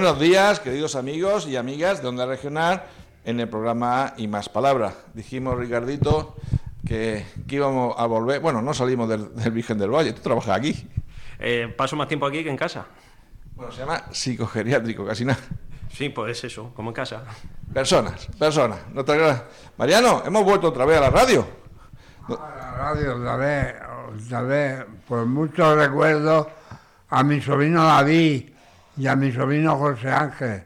Buenos días, queridos amigos y amigas de Onda Regional, en el programa Y Más Palabras. Dijimos, Ricardito, que, íbamos a volver. Bueno, no salimos del, Virgen del Valle, tú trabajas aquí. Eh, paso más tiempo aquí que en casa. Bueno, se llama psicogeriátrico, casi nada. Sí, pues es eso, como en casa. Personas, personas. Mariano, hemos vuelto otra vez a la radio. A la radio otra vez, otra vez, por muchos recuerdos a mi sobrino David y a mi sobrino José Ángel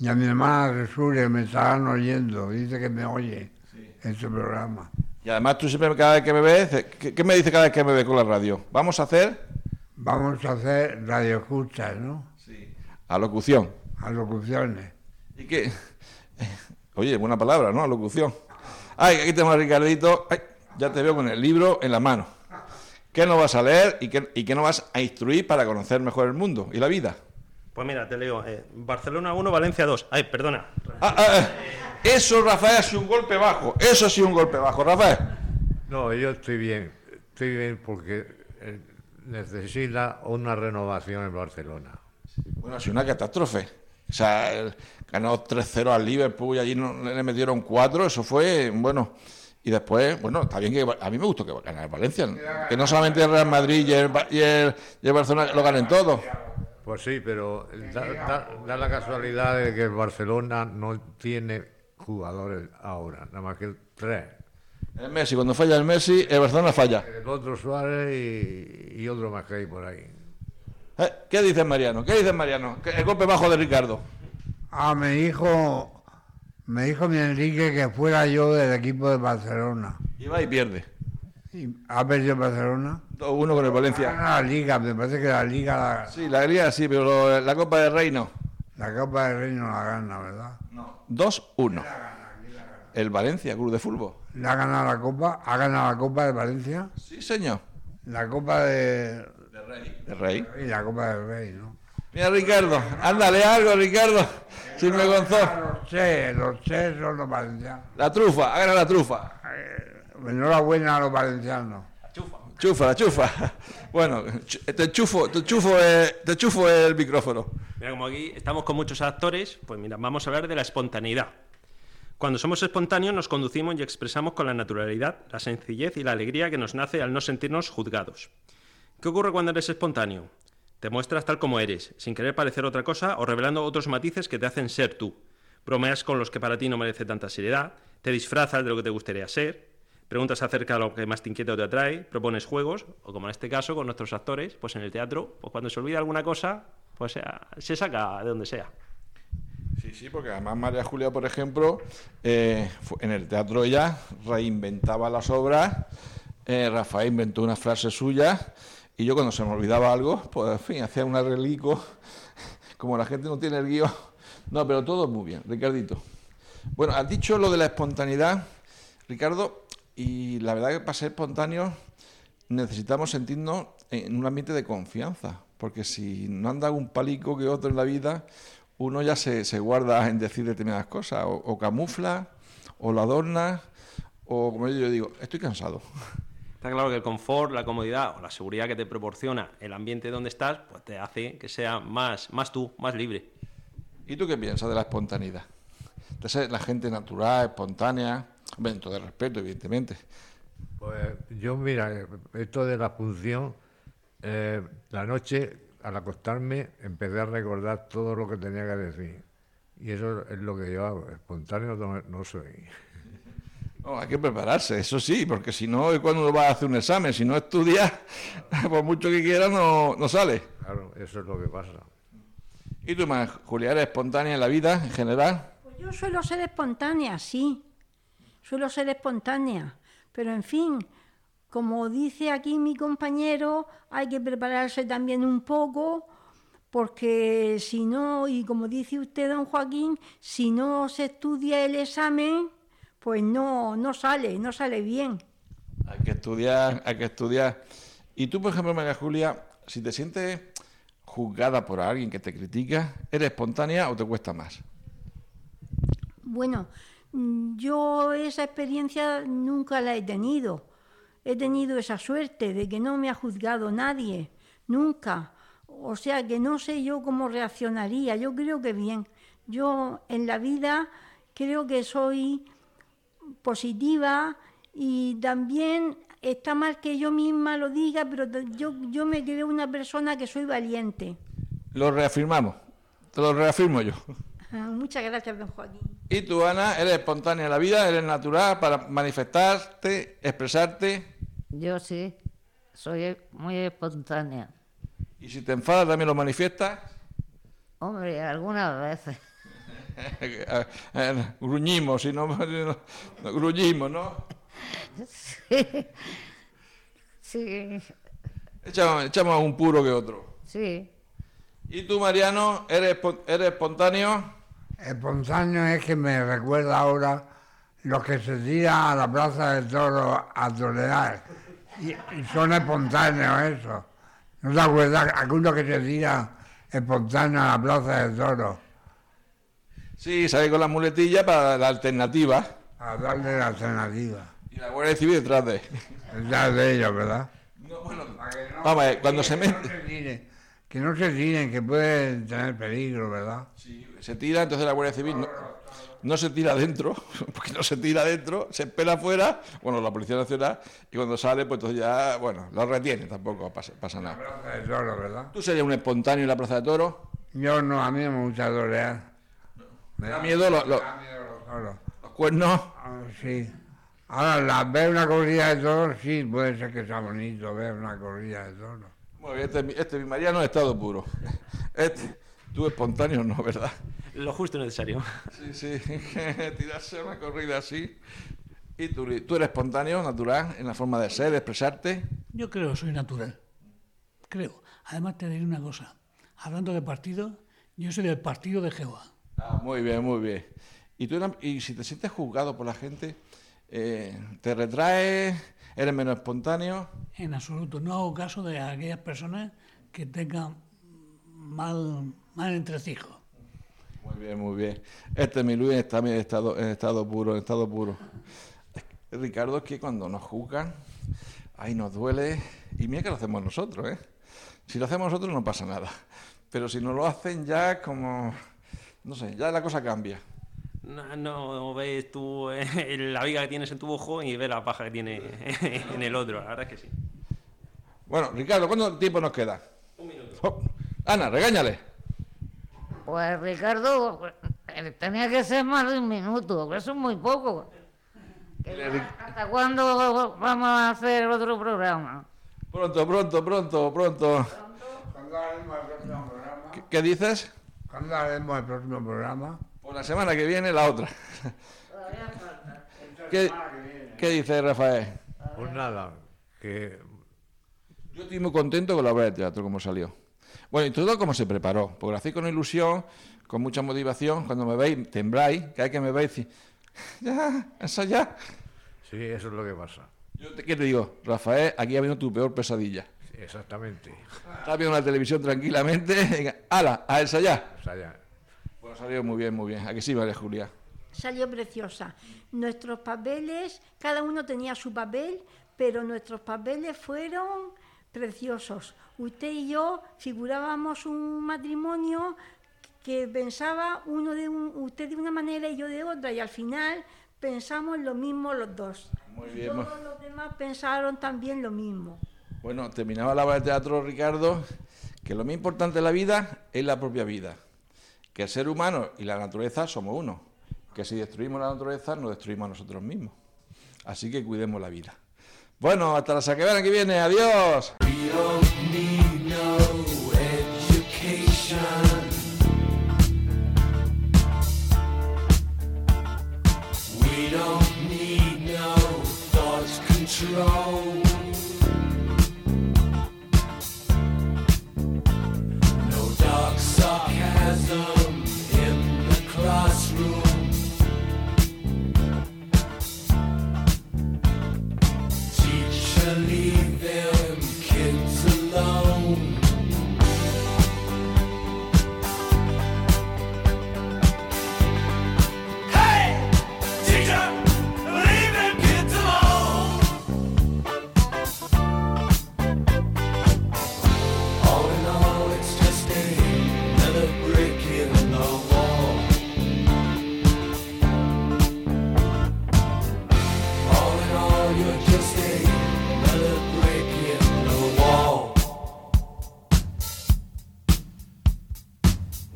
y a mi hermana Resure me estarán oyendo, dice que me oye en su programa. Y además tú siempre cada vez que me ves, ¿qué, me dice cada vez que me ve con la radio? ¿Vamos a hacer? Vamos a hacer radio escuchas, ¿no? Sí. Alocución. Alocuciones. ¿Y qué? Oye, buena palabra, ¿no? Alocución. Ay, aquí tenemos a Ricardito. Ay, ya te veo con el libro en la mano. ¿Qué nos vas a leer y qué, y qué nos vas a instruir para conocer mejor el mundo y la vida? Pues mira, te leo. Eh, Barcelona 1, Valencia 2. Ay, perdona. Ah, ah, ah. eso, Rafael, ha sido un golpe bajo. Eso ha sido un golpe bajo, Rafael. No, yo estoy bien. Estoy bien porque eh, necesita una renovación en Barcelona. Bueno, ha sido una catástrofe. O sea, ganó 3-0 al Liverpool y allí no, le metieron 4. Eso fue, bueno. Y después, bueno, está bien que a mí me gustó que ganara Valencia. Que no solamente el Real Madrid y el, y el, y el Barcelona lo ganen todos. Pues sí, pero da, la casualidad de que el Barcelona no tiene jugadores ahora, nada más que tres. El Messi, cuando falla el Messi, el Barcelona falla. El otro Suárez y, otro más que hay por ahí. Eh, ¿Qué dice Mariano? ¿Qué dice Mariano? El golpe bajo de Ricardo. Ah, me dijo, me dijo mi Enrique que fuera yo del equipo de Barcelona. Y va y pierde. ¿Ha perdido Barcelona? 2-1 con el Valencia. la Liga, me parece que la Liga... Sí, la Liga sí, pero la Copa del Rey no. La Copa del Rey no la gana, ¿verdad? No. 2-1. El Valencia, Club de Fútbol. ¿Le ha ganado la Copa? ¿Ha ganado la Copa de Valencia? Sí, señor. La Copa de... De Rey. De Rey. Y la Copa del Rey, ¿no? Mira, Ricardo, ándale algo, Ricardo. Sin me Los che, los che son los valencianos. La trufa, hagan la trufa. Eh, Enhorabuena a los valencianos. Chufa. Chufa, la chufa. Bueno, te chufo, te chufo, el, te chufo el micrófono. Mira, como aquí estamos con muchos actores, pues mira, vamos a hablar de la espontaneidad. Cuando somos espontáneos nos conducimos y expresamos con la naturalidad, la sencillez y la alegría que nos nace al no sentirnos juzgados. ¿Qué ocurre cuando eres espontáneo? Te muestras tal como eres, sin querer parecer otra cosa o revelando otros matices que te hacen ser tú. Bromeas con los que para ti no merece tanta seriedad, te disfrazas de lo que te gustaría ser, preguntas acerca de lo que más te inquieta o te atrae, propones juegos, o como en este caso con nuestros actores, pues en el teatro, pues cuando se olvida alguna cosa, pues se saca de donde sea. Sí, sí, porque además María Julia, por ejemplo, eh, en el teatro ella reinventaba las obras, eh, Rafael inventó una frase suya, y yo cuando se me olvidaba algo, pues en fin, hacía una relico, como la gente no tiene el guion. No, pero todo muy bien, Ricardito. Bueno, has dicho lo de la espontaneidad, Ricardo, y la verdad que para ser espontáneos necesitamos sentirnos en un ambiente de confianza, porque si no anda un palico que otro en la vida, uno ya se, guarda en decir determinadas cosas, o, camufla, o lo adorna, o como yo digo, estoy cansado. Está claro que el confort, la comodidad o la seguridad que te proporciona el ambiente donde estás, pues te hace que sea más, más tú, más libre. ¿Y tú qué piensas de la espontaneidad? De ser la gente natural, espontánea, Vento de respeto, evidentemente. Pues yo, mira, esto de la función, eh, la noche al acostarme empecé a recordar todo lo que tenía que decir. Y eso es lo que yo hago, espontáneo no, soy. No, hay que prepararse, eso sí, porque si no, cuando uno va a hacer un examen, si no estudia, por mucho que quiera, no, no sale. Claro, eso es lo que pasa. ¿Y tú más, Julia, eres espontánea en la vida en general? Pues yo suelo ser espontánea, sí suelo ser espontánea, pero en fin, como dice aquí mi compañero, hay que prepararse también un poco, porque si no, y como dice usted, don Joaquín, si no se estudia el examen, pues no, no sale, no sale bien. Hay que estudiar, hay que estudiar. Y tú, por ejemplo, María Julia, si te sientes juzgada por alguien que te critica, ¿eres espontánea o te cuesta más? Bueno, yo esa experiencia nunca la he tenido. He tenido esa suerte de que no me ha juzgado nadie, nunca. o sea que no sé yo cómo reaccionaría. Yo creo que bien. Yo en la vida creo que soy positiva y también está mal que yo misma lo diga, pero yo, yo me creo una persona que soy valiente. Lo reafirmamos, te lo reafirmo yo. Ah, Muchas gracias, don Joaquín. Y tú, Ana, eres espontánea en la vida, eres natural para manifestarte, expresarte. Yo sí, soy muy espontánea. Y si te enfadas también lo manifiestas. Hombre, algunas veces. Gruñimos, si no, gruñimos, ¿no? Sí, sí, Echamos, echamos un puro que otro. sí. ¿Y tú, Mariano, eres, eres espontáneo? Espontáneo es que me recuerda ahora los que se tiran a la plaza de toro a torear. Y, y son espontáneos eso. ¿No te acuerdas? Algunos que se tiran espontáneos a la plaza de toro Sí, sale con la muletilla para la alternativa. a darle la alternativa. Y la Guardia Civil detrás de. Detrás de ellos, ¿verdad? No, bueno, Para que no- vamos a ver, cuando se mete. Que no se tiren, que pueden tener peligro, ¿verdad? Si se tira, entonces la Guardia Civil no, no se tira adentro, porque no se tira adentro, se espera afuera, bueno, la Policía Nacional, y cuando sale, pues entonces ya, bueno, lo retiene, tampoco pasa, pasa La nada. plaza de toro, ¿verdad? ¿Tú serías un espontáneo en la Plaza de Toros? Yo no, a mí no me gusta torear. ¿Te da miedo lo- lo- Me da miedo los toros. los cuernos? Ah, sí. Ahora, la, ver una corrida de toros, sí, puede ser que sea bonito ver una corrida de toros. Muy bien, este, este es mi Mariano, estado puro. Este, tú espontáneo no, ¿verdad? Lo justo y necesario. Sí, sí, tirarse una corrida así. ¿Y tú, tú eres espontáneo, natural, en la forma de ser, de expresarte? Yo creo que soy natural. Creo. Además, te diré una cosa. Hablando de partido, yo soy del partido de Jehová. Ah, muy bien, muy bien. ¿Y, tú, y si te sientes juzgado por la gente, eh, te retraes, eres menos espontáneo? En absoluto. No hago caso de aquellas personas que tengan mal, mal entrecijo. Muy bien, muy bien. Este es mi Luis está en estado, en estado puro, en estado puro. Ricardo, es que cuando nos juzgan, ahí nos duele. Y mira que lo hacemos nosotros, ¿eh? Si lo hacemos nosotros no pasa nada. Pero si no lo hacen ya es como... No sé, ya la cosa cambia. No, no ves tú eh, la viga que tienes en tu ojo y ves la paja que tiene en el otro. La verdad es que sí. Bueno, Ricardo, ¿cuánto tiempo nos queda? Un minuto. Ana, regáñale. Pues Ricardo, eh, tenía que ser más de un minuto, eso es muy poco. ¿Hasta cuándo vamos a hacer otro programa? Pronto, pronto, pronto, pronto. ¿Cuándo haremos el próximo programa? ¿Qué, qué dices? ¿Cuándo haremos el próximo programa? La semana que viene, la otra. ¿Qué, qué dice Rafael? Pues nada, que Yo estoy muy contento con la obra de teatro, como salió. Bueno, y todo como se preparó, porque lo hacéis con ilusión, con mucha motivación. Cuando me veis, tembláis, cada vez que me veis, decís, ya, ensayá. sí, eso es lo que pasa. Yo te, ¿Qué te digo? Rafael, aquí ha venido tu peor pesadilla. Exactamente. Estás viendo la televisión tranquilamente, venga, hala, a ensayar. O salió muy bien, muy bien. Aquí sí, María Julia. Salió preciosa. Nuestros papeles, cada uno tenía su papel, pero nuestros papeles fueron preciosos. Usted y yo figurábamos un matrimonio que pensaba uno de un- usted de una manera y yo de otra, y al final pensamos lo mismo los dos. Muy bien, Todos los demás pensaron también lo mismo. Bueno, terminaba la obra de teatro, Ricardo, que lo más importante en la vida es la propia vida. Que el ser humano y la naturaleza somos uno. Que si destruimos la naturaleza, nos destruimos nosotros mismos. Así que cuidemos la vida. Bueno, hasta la semana que viene. Adiós.